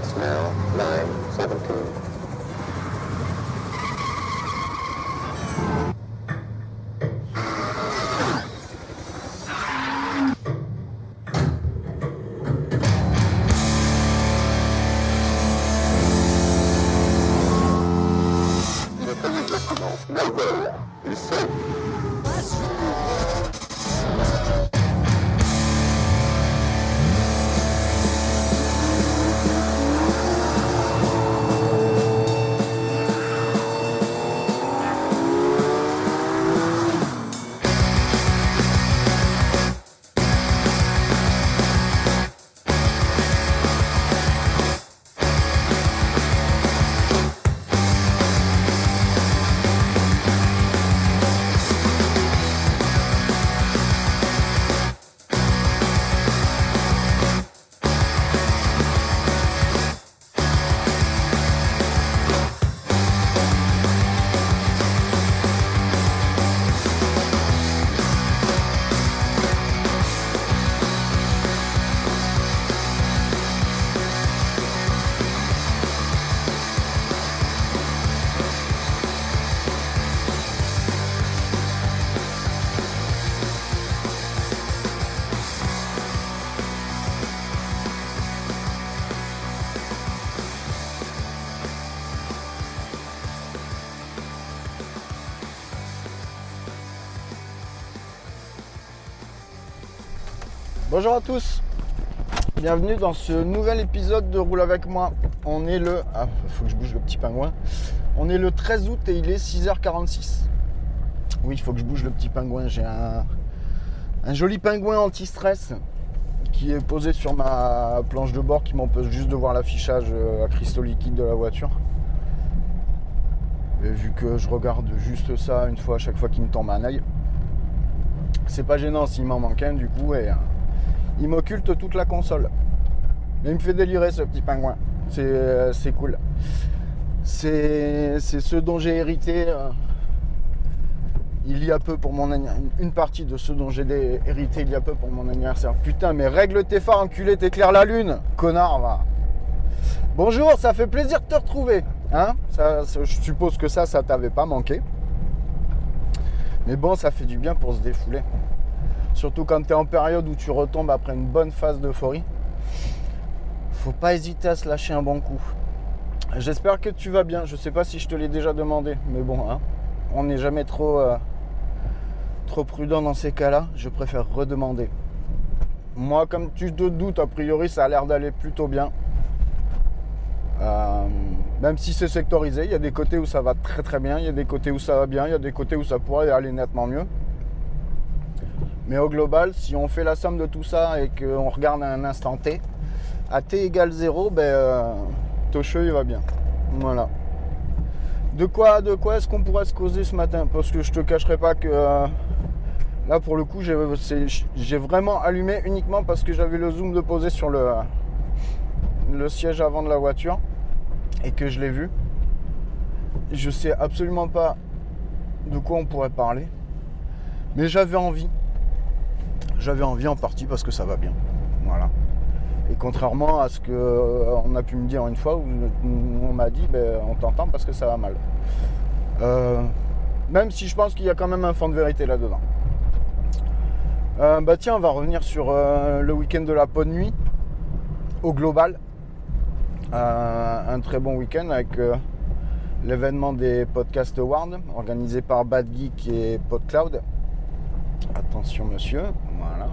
It's now 9:17. Bonjour à tous, bienvenue dans ce nouvel épisode de Roule avec moi. On est le. Ah, faut que je bouge le petit pingouin. On est le 13 août et il est 6h46. Oui, il faut que je bouge le petit pingouin. J'ai un, joli pingouin anti-stress qui est posé sur ma planche de bord qui m'empêche juste de voir l'affichage euh, à cristaux liquides de la voiture. Et vu que je regarde juste ça une fois à chaque fois qu'il me tombe un œil, c'est pas gênant s'il m'en manque un du coup et euh, il m'occulte toute la console. Mais il me fait délirer ce petit pingouin. C'est euh, cool. C'est ce dont j'ai hérité euh, il y a peu pour mon anniversaire. Une partie de ce dont j'ai hérité il y a peu pour mon anniversaire. Putain, mais règle tes phares, enculé, t'éclaires la lune. Connard, va. Bonjour, ça fait plaisir de te retrouver. Hein je suppose que ça, ça t'avait pas manqué. Mais bon, ça fait du bien pour se défouler. Surtout quand tu es en période où tu retombes après une bonne phase d'euphorie. Faut pas hésiter à se lâcher un bon coup. J'espère que tu vas bien. Je sais pas si je te l'ai déjà demandé, mais bon, hein, on n'est jamais trop, euh, trop prudent dans ces cas-là. Je préfère redemander. Moi, comme tu te doutes, a priori, ça a l'air d'aller plutôt bien. Euh, même si c'est sectorisé, il y a des côtés où ça va très très bien, il y a des côtés où ça va bien, il y a des côtés où ça pourrait aller nettement mieux. Mais au global, si on fait la somme de tout ça et qu'on regarde un instant T, à T égale 0, ben, euh, il va bien. Voilà. De quoi, de quoi est-ce qu'on pourrait se causer ce matin? Parce que je te cacherai pas que euh, là pour le coup j'ai vraiment allumé uniquement parce que j'avais le zoom de poser sur le, le siège avant de la voiture et que je l'ai vu. Je sais absolument pas de quoi on pourrait parler. Mais j'avais envie. J'avais envie en partie parce que ça va bien. Voilà. Et contrairement à ce que euh, a pu me dire une fois où on m'a dit ben, on t'entend parce que ça va mal. Euh, même si je pense qu'il y a quand même un fond de vérité là-dedans. Euh, bah tiens, on va revenir sur le week-end de la de nuit. Au global, un très bon week-end avec l'événement des Podcast Awards organisé par Bad Geek et PodCloud. Attention monsieur, voilà.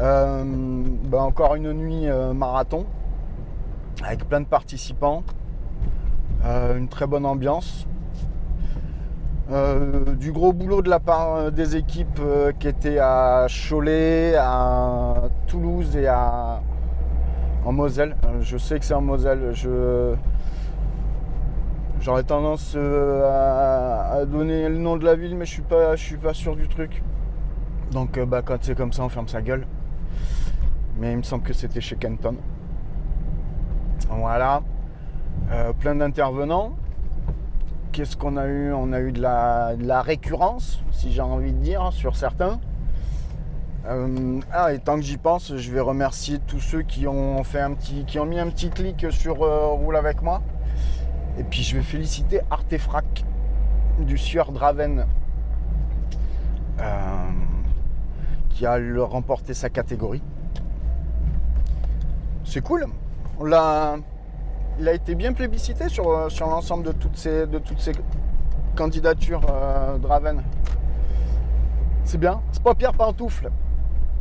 Euh, bah, encore une nuit euh, marathon avec plein de participants, Euh, une très bonne ambiance, du gros boulot de la part des équipes qui étaient à Cholet, à Toulouse et à en Moselle. Je sais que c'est en Moselle. J'aurais tendance à, à donner le nom de la ville, mais je suis pas je suis pas sûr du truc. Donc euh, bah, quand c'est comme ça, on ferme sa gueule. Mais il me semble que c'était chez Kenton. Voilà. Euh, plein d'intervenants. Qu'est-ce qu'on a eu? On a eu de la, récurrence, si j'ai envie de dire, sur certains. Euh, ah, et tant que j'y pense, je vais remercier tous ceux qui ont fait un petit, qui ont mis un petit clic sur Roule avec moi. Et puis je vais féliciter Artefrac du Sieur Draven qui a remporté sa catégorie. C'est cool. On l'a, il a été bien plébiscité sur, sur l'ensemble de toutes ces, de toutes ces candidatures Draven. C'est bien. C'est pas Pierre Pantoufle.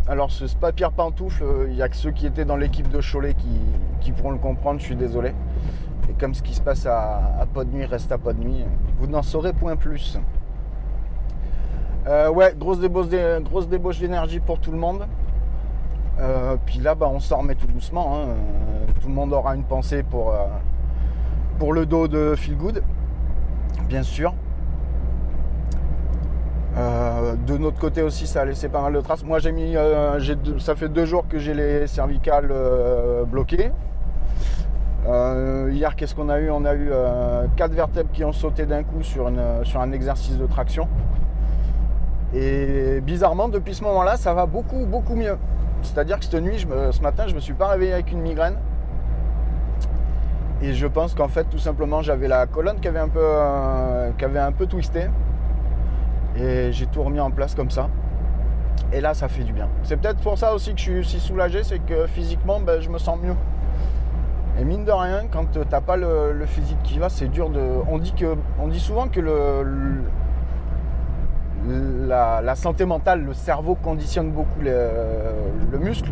Alors ce pas Pierre Pantoufle, euh, il n'y a que ceux qui étaient dans l'équipe de Cholet qui, pourront le comprendre, je suis désolé. Et comme ce qui se passe à, pas de nuit reste à pas de nuit, vous n'en saurez point plus. Euh, ouais, grosse débauche, d'énergie pour tout le monde. Euh, puis là, bah, on s'en remet tout doucement. Hein. tout le monde aura une pensée pour, le dos de Feel Good, bien sûr. Euh, de notre côté aussi, ça a laissé pas mal de traces. Moi, j'ai mis, euh, ça fait deux jours que j'ai les cervicales euh, bloquées. hier, qu'est-ce qu'on a eu? On a eu quatre vertèbres qui ont sauté d'un coup sur un exercice de traction. Et bizarrement, depuis ce moment-là, ça va beaucoup, beaucoup mieux. C'est-à-dire que cette nuit, ce matin, je me suis pas réveillé avec une migraine. Et je pense qu'en fait, tout simplement, j'avais la colonne qui avait un peu, qui avait un peu twisté. Et j'ai tout remis en place comme ça. Et là, ça fait du bien. C'est peut-être pour ça aussi que je suis aussi soulagé, c'est que physiquement, ben, je me sens mieux. Et mine de rien, quand t'as pas le, physique qui va, c'est dur de. On dit, que, on dit souvent que le, la, santé mentale, le cerveau conditionne beaucoup le muscle.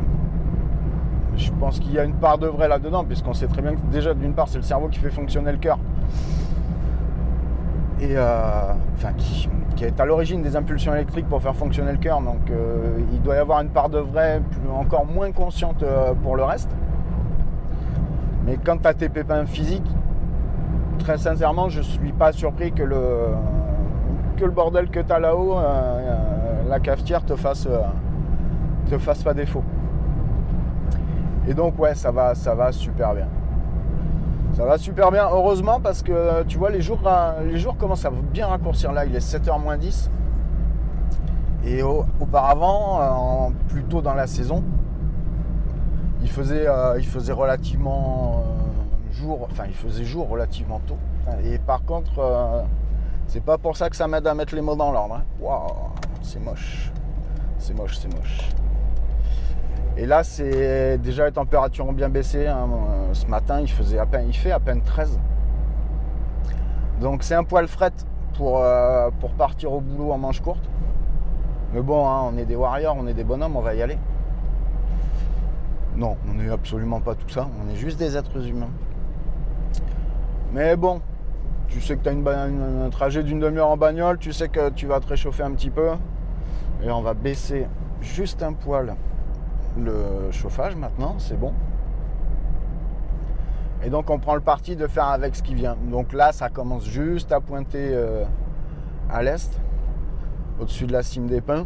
Je pense qu'il y a une part de vrai là-dedans, puisqu'on sait très bien que déjà, d'une part, c'est le cerveau qui fait fonctionner le cœur. Et euh, enfin, qui, est à l'origine des impulsions électriques pour faire fonctionner le cœur. Donc euh, il doit y avoir une part de vrai encore moins consciente euh, pour le reste. Mais quand tu as tes pépins physiques, très sincèrement, je ne suis pas surpris que le, que le bordel que tu as là-haut, euh, la cafetière, te fasse, te fasse pas défaut. Et donc ouais, ça va, ça va super bien. Ça va super bien, heureusement, parce que tu vois, les jours, les jours commencent à bien raccourcir. Là, il est 7h moins 10. Et auparavant, plutôt dans la saison, il faisait, euh, il faisait relativement euh, jour, enfin, il faisait jour relativement tôt. Et par contre, euh, c'est pas pour ça que ça m'aide à mettre les mots dans l'ordre. Hein. Waouh, c'est moche. C'est moche, c'est moche. Et là, c'est déjà les températures ont bien baissé. Hein. Ce matin, il, faisait à peine, il fait à peine 13. Donc c'est un poil fret pour, euh, pour partir au boulot en manche courte. Mais bon, hein, on est des warriors, on est des bonhommes, on va y aller. Non, on n'est absolument pas tout ça. On est juste des êtres humains. Mais bon, tu sais que tu as un trajet d'une demi-heure en bagnole, tu sais que tu vas te réchauffer un petit peu. Et on va baisser juste un poil le chauffage maintenant, c'est bon. Et donc on prend le parti de faire avec ce qui vient. Donc là, ça commence juste à pointer euh, à l'est, au-dessus de la cime des pins.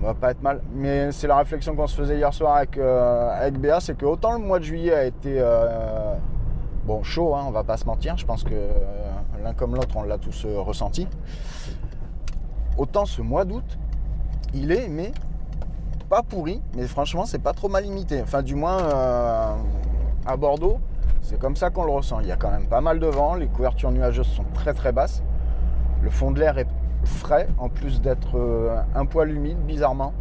On va pas être mal. Mais c'est la réflexion qu'on se faisait hier soir avec, euh, avec Béa, c'est que autant le mois de juillet a été euh, bon chaud, hein, on va pas se mentir. Je pense que l'un comme l'autre, on l'a tous ressenti. Autant ce mois d'août, il est mais pas pourri, mais franchement, c'est pas trop mal limité. Enfin, du moins, euh, à Bordeaux, c'est comme ça qu'on le ressent. Il y a quand même pas mal de vent, les couvertures nuageuses sont très très basses. Le fond de l'air est frais, en plus d'être euh, un poil humide, bizarrement.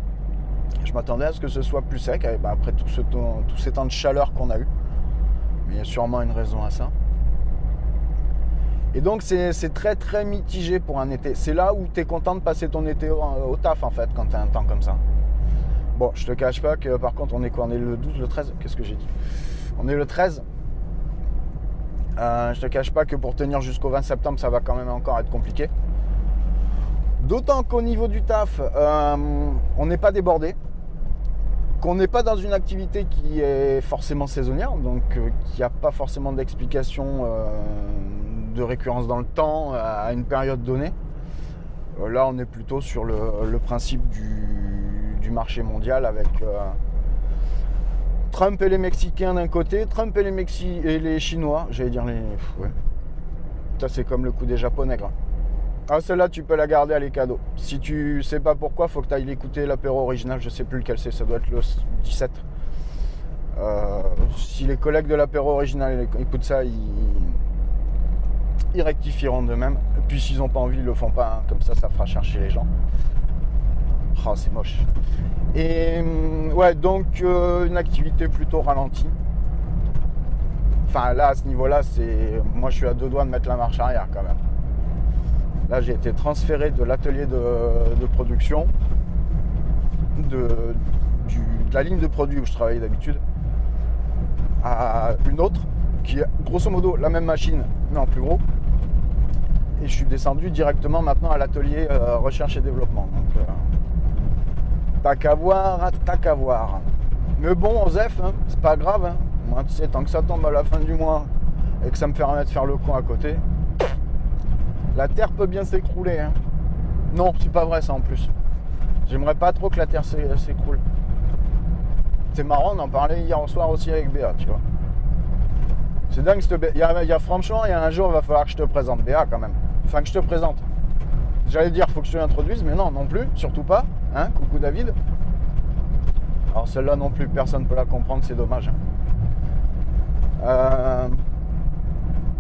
Je m'attendais à ce que ce soit plus sec, eh ben, après tout ce temps, tous ces temps de chaleur qu'on a eu. Il y a sûrement une raison à ça. Et donc c'est très très mitigé pour un été. C'est là où tu es content de passer ton été au, au taf en fait, quand tu as un temps comme ça. Bon, je te cache pas que par contre, on est quoi? On est le 12, le 13 Qu'est-ce que j'ai dit? On est le 13. Euh, je te cache pas que pour tenir jusqu'au 20 septembre, ça va quand même encore être compliqué. D'autant qu'au niveau du taf, euh, on n'est pas débordé, qu'on n'est pas dans une activité qui est forcément saisonnière, donc euh, qui n'a pas forcément d'explication de récurrence dans le temps à une période donnée. là, on est plutôt sur le principe du, marché mondial avec euh, Trump et les Mexicains d'un côté, Trump et les, Chinois, j'allais dire les. Ça, c'est comme le coup des Japonais. Ah, celle-là, tu peux la garder, elle est cadeau. Si tu sais pas pourquoi, faut que tu ailles l'écouter, l'apéro original, je sais plus lequel c'est, ça doit être le 17. Euh, si les collègues de l'apéro original écoutent ça, ils, rectifieront d'eux-mêmes. Puis s'ils n'ont pas envie, ils le font pas. hein. Comme ça, ça fera chercher les gens. Oh, c'est moche. Et hum, ouais, donc euh, une activité plutôt ralentie. Enfin là, à ce niveau-là, c'est. Moi, je suis à deux doigts de mettre la marche arrière quand même. Là, j'ai été transféré de l'atelier de, production, de, la ligne de produit où je travaillais d'habitude, à une autre, qui est grosso modo la même machine, mais en plus gros. Et je suis descendu directement maintenant à l'atelier euh, recherche et développement. Donc, euh, qu'à voir, t'as qu'à voir. Mais bon, Osef, hein, c'est pas grave. hein. Moi, tu sais, tant que ça tombe à la fin du mois et que ça me permet de faire le con à côté, la terre peut bien s'écrouler. hein. Non, c'est pas vrai ça en plus. J'aimerais pas trop que la terre s'é- s'écroule. C'est marrant, on en hier soir aussi avec Béa, tu vois. C'est dingue, cette Bé- il y, a, il franchement, il y a un jour, il va falloir que je te présente Béa quand même. Enfin, que je te présente. J'allais dire, faut que je te l'introduise, mais non, non plus, surtout pas. Hein Coucou David. Alors celle-là non plus, personne ne peut la comprendre, c'est dommage. Euh,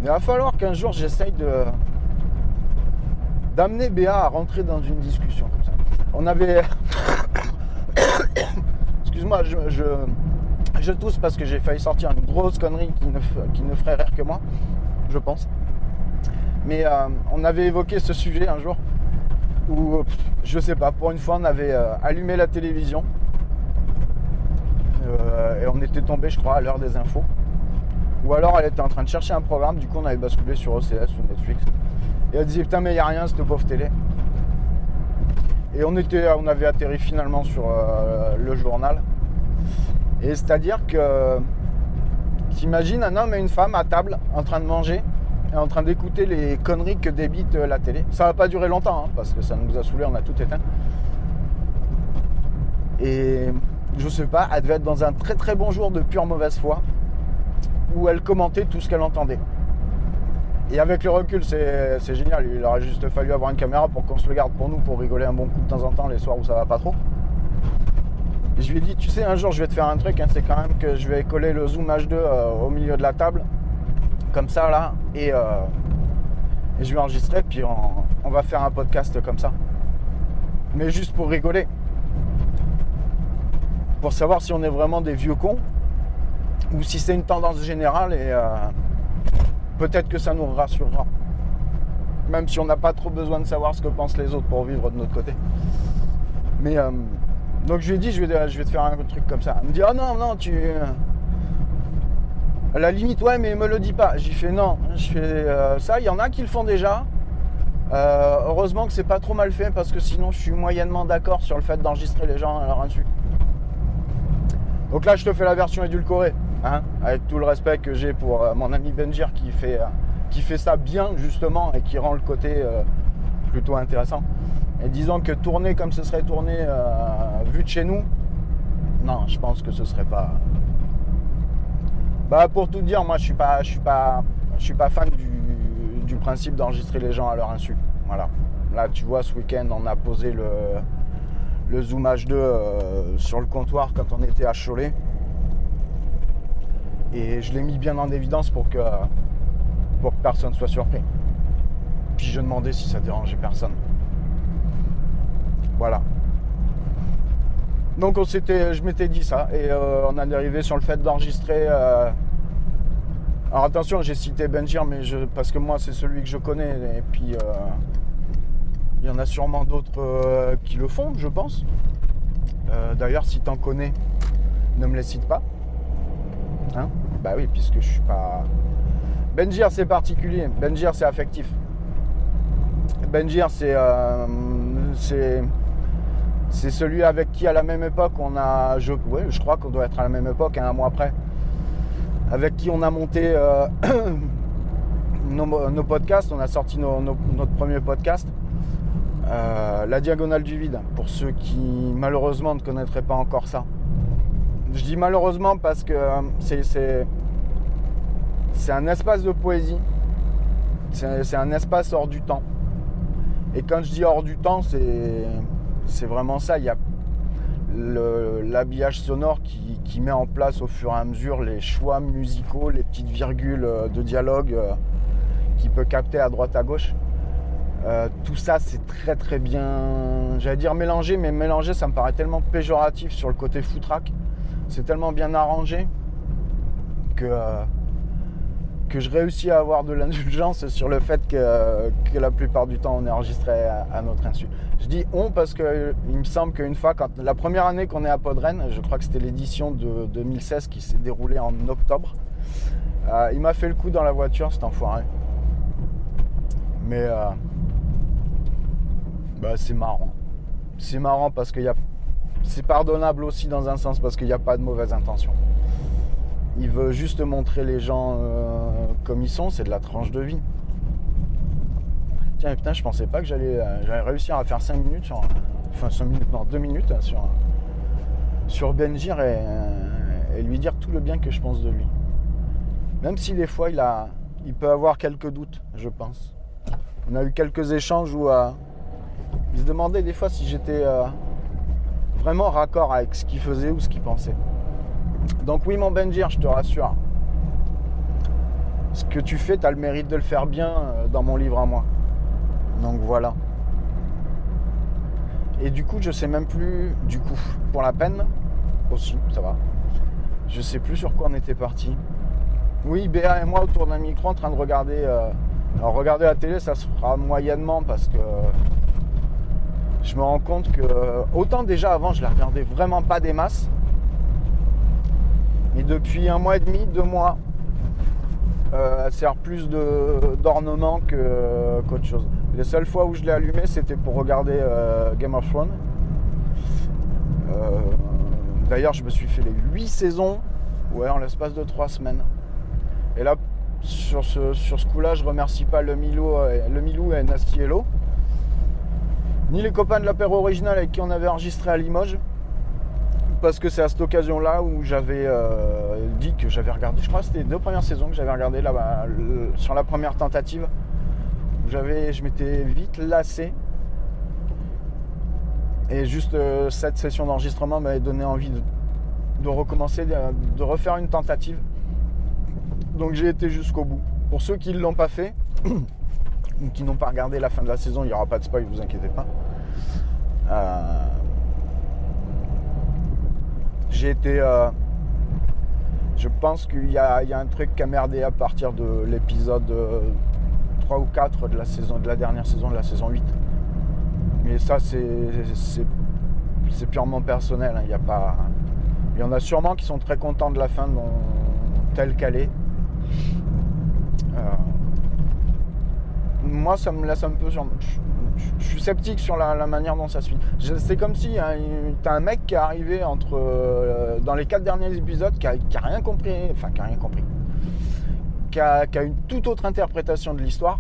Il va falloir qu'un jour j'essaye de d'amener Béa à rentrer dans une discussion comme ça. On avait... Excuse-moi, je, tousse parce que j'ai failli sortir une grosse connerie qui ne, ferait rire que moi, je pense. Mais euh, on avait évoqué ce sujet un jour où, je sais pas, pour une fois, on avait euh, allumé la télévision euh, et on était tombé, je crois, à l'heure des infos. Ou alors elle était en train de chercher un programme, du coup on avait basculé sur OCS ou Netflix. Et elle disait putain mais il n'y a rien cette pauvre télé. Et on, était, on avait atterri finalement sur euh, le journal. Et c'est-à-dire que t'imagines un homme et une femme à table en train de manger et en train d'écouter les conneries que débite euh, la télé. Ça va pas durer longtemps hein, parce que ça nous a saoulé, on a tout éteint. Et je sais pas, elle devait être dans un très très bon jour de pure mauvaise foi où elle commentait tout ce qu'elle entendait. Et avec le recul, c'est génial. Il aurait juste fallu avoir une caméra pour qu'on se le garde pour nous, pour rigoler un bon coup de temps en temps les soirs où ça va pas trop. Et je lui ai dit, tu sais, un jour je vais te faire un truc, hein, c'est quand même que je vais coller le zoom H2 euh, au milieu de la table, comme ça là, et, euh, je vais enregistrer, puis on, on va faire un podcast comme ça. Mais juste pour rigoler. Pour savoir si on est vraiment des vieux cons, ou si c'est une tendance générale, et euh, peut-être que ça nous rassurera. Même si on n'a pas trop besoin de savoir ce que pensent les autres pour vivre de notre côté. Mais euh, donc je lui ai dit, je vais, te faire un truc comme ça. Elle me dit, oh non, non, tu. À la limite, ouais, mais me le dis pas. J'ai fait non, je fais euh, ça. Il y en a qui le font déjà. Euh, heureusement que c'est pas trop mal fait parce que sinon je suis moyennement d'accord sur le fait d'enregistrer les gens à leur insu. Donc là, je te fais la version édulcorée, hein, avec tout le respect que j'ai pour euh, mon ami Benjir qui fait, euh, qui fait ça bien justement et qui rend le côté euh, plutôt intéressant. Et disons que tourner comme ce serait tourné vu de chez nous, non, je pense que ce serait pas. Bah pour tout dire, moi je suis pas, je suis pas, je suis pas fan du, principe d'enregistrer les gens à leur insu. Voilà. Là, tu vois, ce week-end, on a posé le, le Zoom H2 euh, sur le comptoir quand on était à Cholet. Et je l'ai mis bien en évidence pour que, pour que personne soit surpris. Puis je demandais si ça dérangeait personne. Voilà. Donc on s'était, je m'étais dit ça et euh, on en est arrivé sur le fait d'enregistrer. euh, Alors attention, j'ai cité Benjir, mais parce que moi c'est celui que je connais et puis euh, il y en a sûrement d'autres qui le font, je pense. D'ailleurs, si t'en connais, ne me les cite pas. Bah oui, puisque je suis pas. Benjir c'est particulier. Benjir c'est affectif. Benjir c'est euh, c'est c'est celui avec qui à la même époque on a je je crois qu'on doit être à la même époque hein, un mois après avec qui on a monté euh, nos, podcasts on a sorti notre premier podcast euh, la diagonale du vide pour ceux qui malheureusement ne connaîtraient pas encore ça je dis malheureusement parce que euh, c'est un espace de poésie c'est un espace hors du temps Et quand je dis hors du temps, c'est, vraiment ça. Il y a l'habillage sonore qui, qui met en place au fur et à mesure les choix musicaux, les petites virgules euh, de dialogue euh, qu'il peut capter à droite à gauche. Tout ça, c'est très très bien. J'allais dire mélangé, mais mélangé, ça me paraît tellement péjoratif sur le côté foutraque. C'est tellement bien arrangé que, euh, que je réussis à avoir de l'indulgence sur le fait que, que la plupart du temps on est enregistré à, notre insu. Je dis on parce qu'il me semble qu'une fois, quand, la première année qu'on est à Podren, je crois que c'était l'édition de 2016 qui s'est déroulée en octobre, euh, il m'a fait le coup dans la voiture, cet enfoiré. Mais euh, bah, c'est marrant. C'est marrant parce que y a... c'est pardonnable aussi dans un sens parce qu'il n'y a pas de mauvaise intention. Il veut juste montrer les gens euh, comme ils sont, c'est de la tranche de vie. Tiens, putain, je pensais pas que j'allais euh, réussir à faire 5 minutes sur. Enfin, 5 minutes, non, 2 minutes hein, sur, sur Benjir et, euh, et lui dire tout le bien que je pense de lui. Même si des fois il, a, il peut avoir quelques doutes, je pense. On a eu quelques échanges où il se demandait des fois si j'étais vraiment raccord avec ce qu'il faisait ou ce qu'il pensait. Donc oui mon Benjir, je te rassure. Ce que tu fais, tu as le mérite de le faire bien euh, dans mon livre à moi. Donc voilà. Et du coup, je sais même plus, du coup, pour la peine, aussi, ça va. Je sais plus sur quoi on était parti. Oui, Béa et moi autour d'un micro en train de regarder. euh, alors regarder la télé, ça se fera moyennement parce que je me rends compte que autant déjà avant je la regardais vraiment pas des masses. Mais depuis un mois et demi, deux mois, euh, elle sert plus d'ornement que- qu'autre chose. Les seules fois où je l'ai allumée, c'était pour regarder euh, Game of Thrones. Euh, D'ailleurs, je me suis fait les 8 saisons ouais, en l'espace de 3 semaines. Et là, sur ce, sur ce coup-là, je remercie pas le Milo, le Milou et Nasty Hello, ni les copains de l'apéro original avec qui on avait enregistré à Limoges. Parce que c'est à cette occasion-là où j'avais euh, dit que j'avais regardé, je crois que c'était les deux premières saisons que j'avais regardé là, le- sur la première tentative. Où j'avais, je m'étais vite lassé. Et juste euh, cette session d'enregistrement m'avait donné envie de, recommencer, de refaire une tentative. Donc j'ai été jusqu'au bout. Pour ceux qui ne l'ont pas fait, ou qui n'ont pas regardé la fin de la saison, il n'y aura pas de spoil, vous inquiétez pas. Euh, j'ai été. euh, je pense qu'il y, a un truc qui a merdé à partir de l'épisode euh, 3 ou 4 de la, saison, de la dernière saison, de la saison 8. Mais ça, c'est purement personnel. hein. Il y a pas. Il y en a sûrement qui sont très contents de la fin telle qu'elle est. Euh, moi, ça me laisse un peu sur. Je, suis sceptique sur la, manière dont ça se finit. C'est comme si hein, t'as un mec qui est arrivé entre euh, dans les quatre derniers épisodes qui a, rien compris, enfin qui a rien compris, qui a, une toute autre interprétation de l'histoire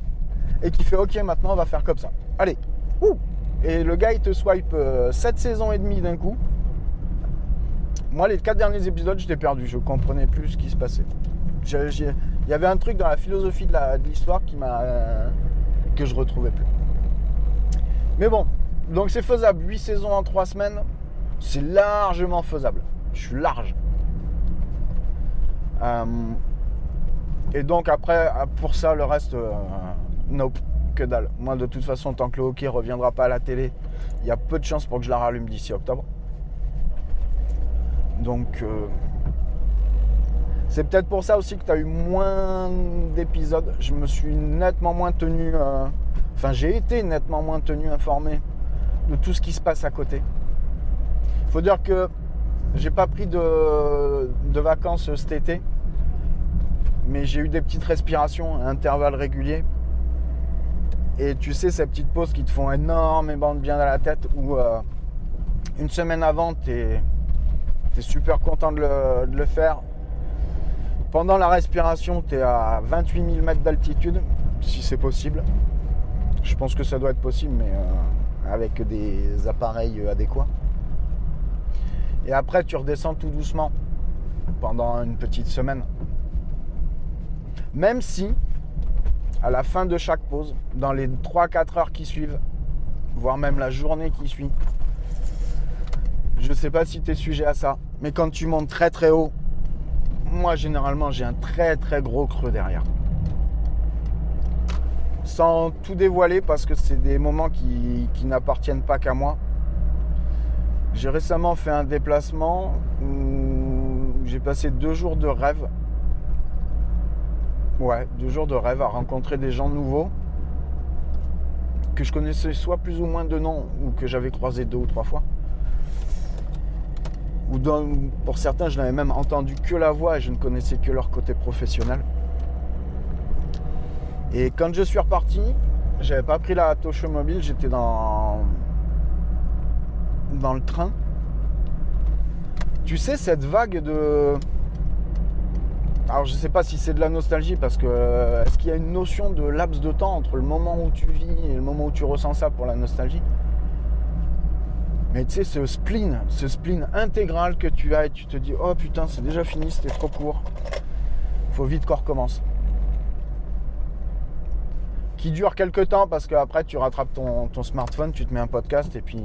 et qui fait ok maintenant on va faire comme ça. Allez, ouh Et le gars il te swipe 7 saisons et demie d'un coup. Moi les quatre derniers épisodes j'étais perdu, je comprenais plus ce qui se passait. Il y avait un truc dans la philosophie de l'histoire qui m'a euh, que je retrouvais plus. Mais bon, donc c'est faisable. 8 saisons en 3 semaines, c'est largement faisable. Je suis large. Euh, et donc après, pour ça, le reste, euh, nope, que dalle. Moi, de toute façon, tant que le hockey reviendra pas à la télé, il y a peu de chances pour que je la rallume d'ici octobre. Donc, euh, c'est peut-être pour ça aussi que tu as eu moins d'épisodes. Je me suis nettement moins tenu. euh, Enfin, j'ai été nettement moins tenu informé de tout ce qui se passe à côté. Il faut dire que j'ai pas pris de, de vacances cet été, mais j'ai eu des petites respirations à intervalles réguliers. Et tu sais, ces petites pauses qui te font énormément de bien à la tête, où euh, une semaine avant, tu es, super content de le faire. Pendant la respiration, tu es à 28 000 mètres d'altitude, si c'est possible. Je pense que ça doit être possible, mais euh, avec des appareils euh, adéquats. Et après, tu redescends tout doucement pendant une petite semaine. Même si, à la fin de chaque pause, dans les 3-4 heures qui suivent, voire même la journée qui suit. Je sais pas si tu es sujet à ça, mais quand tu montes très très haut, moi généralement j'ai un très très gros creux derrière. Sans tout dévoiler parce que c'est des moments qui, n'appartiennent pas qu'à moi. J'ai récemment fait un déplacement où j'ai passé deux jours de rêve. Ouais, deux jours de rêve à rencontrer des gens nouveaux que je connaissais soit plus ou moins de nom ou que j'avais croisé deux ou trois fois. Ou pour certains, je n'avais même entendu que la voix et je ne connaissais que leur côté professionnel. Et quand je suis reparti, j'avais pas pris la touche mobile, j'étais dans dans le train. Tu sais cette vague de alors je sais pas si c'est de la nostalgie parce que est-ce qu'il y a une notion de laps de temps entre le moment où tu vis et le moment où tu ressens ça pour la nostalgie? Mais tu sais, ce spleen, ce spleen intégral que tu as et tu te dis, oh putain, c'est déjà fini, c'était trop court. Faut vite qu'on recommence. Qui dure quelques temps parce qu'après tu rattrapes ton, smartphone, tu te mets un podcast et puis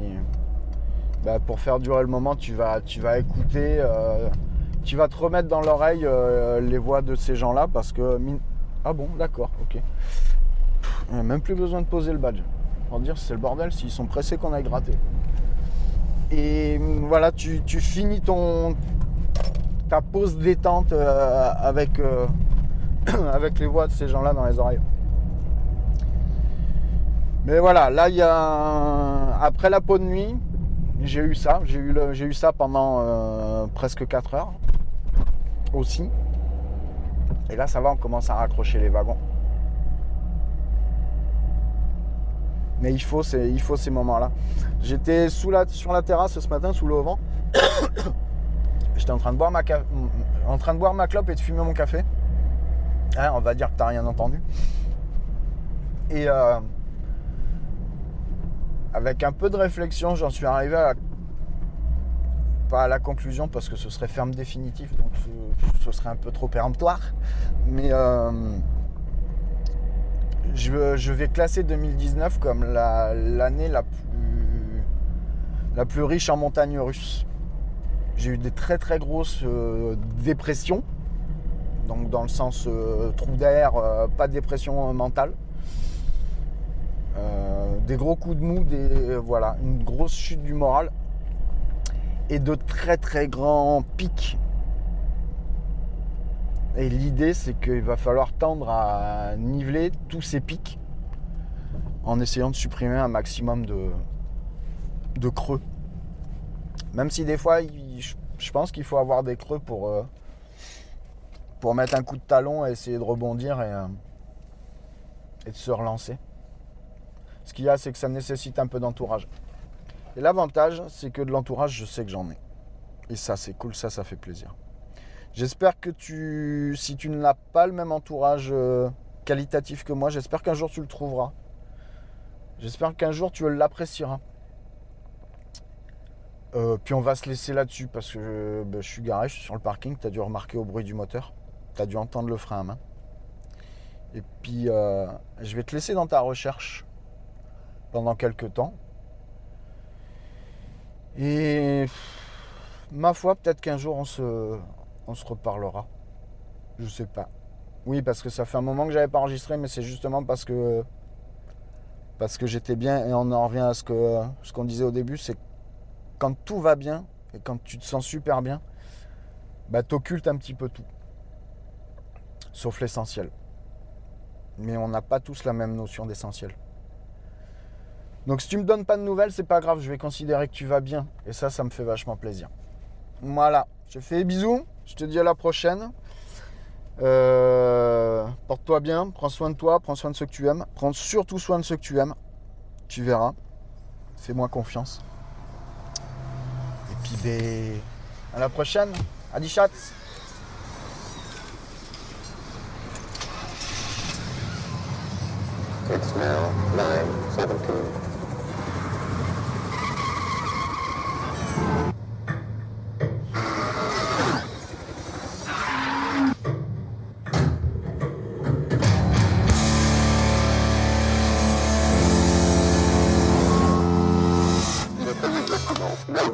bah, pour faire durer le moment, tu vas, tu vas écouter, euh, tu vas te remettre dans l'oreille euh, les voix de ces gens-là parce que. Ah bon, d'accord, ok. même plus besoin de poser le badge. Pour dire c'est le bordel s'ils sont pressés qu'on aille gratter. Et voilà, tu, finis ton ta pause détente euh, avec, euh, avec les voix de ces gens-là dans les oreilles. Mais voilà, là il y a après la peau de nuit, j'ai eu ça, j'ai eu, eu ça pendant euh, presque 4 heures aussi. Et là ça va, on commence à raccrocher les wagons. Mais il faut ces, il faut ces moments-là. J'étais sur la terrasse ce matin, sous le vent. J'étais en train de boire ma clope et de fumer mon café. Hein, on va dire que tu n'as rien entendu. Et euh, avec un peu de réflexion, j'en suis arrivé à pas à la conclusion parce que ce serait ferme définitif, donc ce, serait un peu trop péremptoire. Mais euh, je, vais classer 2019 comme l'année la, plus, riche en montagnes russes. J'ai eu des très très grosses euh, dépressions, donc dans le sens euh, trou d'air, euh, pas de dépression mentale. des gros coups de mou, voilà, une grosse chute du moral et de très très grands pics et l'idée, c'est qu'il va falloir tendre à niveler tous ces pics en essayant de supprimer un maximum de, de creux. Même si des fois, je pense qu'il faut avoir des creux pour, euh, pour mettre un coup de talon et essayer de rebondir et, euh, et de se relancer. Ce qu'il y a, c'est que ça nécessite un peu d'entourage. Et l'avantage, c'est que de l'entourage, je sais que j'en ai. Et ça, c'est cool, ça, ça fait plaisir. J'espère que tu, si tu n'as pas le même entourage euh, qualitatif que moi, j'espère qu'un jour tu le trouveras. J'espère qu'un jour tu l'apprécieras. Euh, puis on va se laisser là-dessus parce que ben, je suis garé, je suis sur le parking. Tu as dû remarquer au bruit du moteur. Tu as dû entendre le frein à main. Et puis euh, je vais te laisser dans ta recherche pendant quelques temps. Et ma foi, peut-être qu'un jour on se, on se reparlera. Je sais pas. Oui, parce que ça fait un moment que j'avais pas enregistré, mais c'est justement parce que parce que j'étais bien et on en revient à ce que ce qu'on disait au début, c'est quand tout va bien et quand tu te sens super bien, bah t'occultes un petit peu tout, sauf l'essentiel. Mais on n'a pas tous la même notion d'essentiel. Donc si tu me donnes pas de nouvelles, c'est pas grave, je vais considérer que tu vas bien et ça, ça me fait vachement plaisir. Voilà, je fais bisous. Je te dis à la prochaine. Euh, porte-toi bien, prends soin de toi, prends soin de ceux que tu aimes. Prends surtout soin de ceux que tu aimes. Tu verras. Fais-moi confiance. Et puis, ben, à la prochaine. Adi chat. It's now 9.17.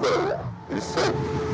Snowball is safe.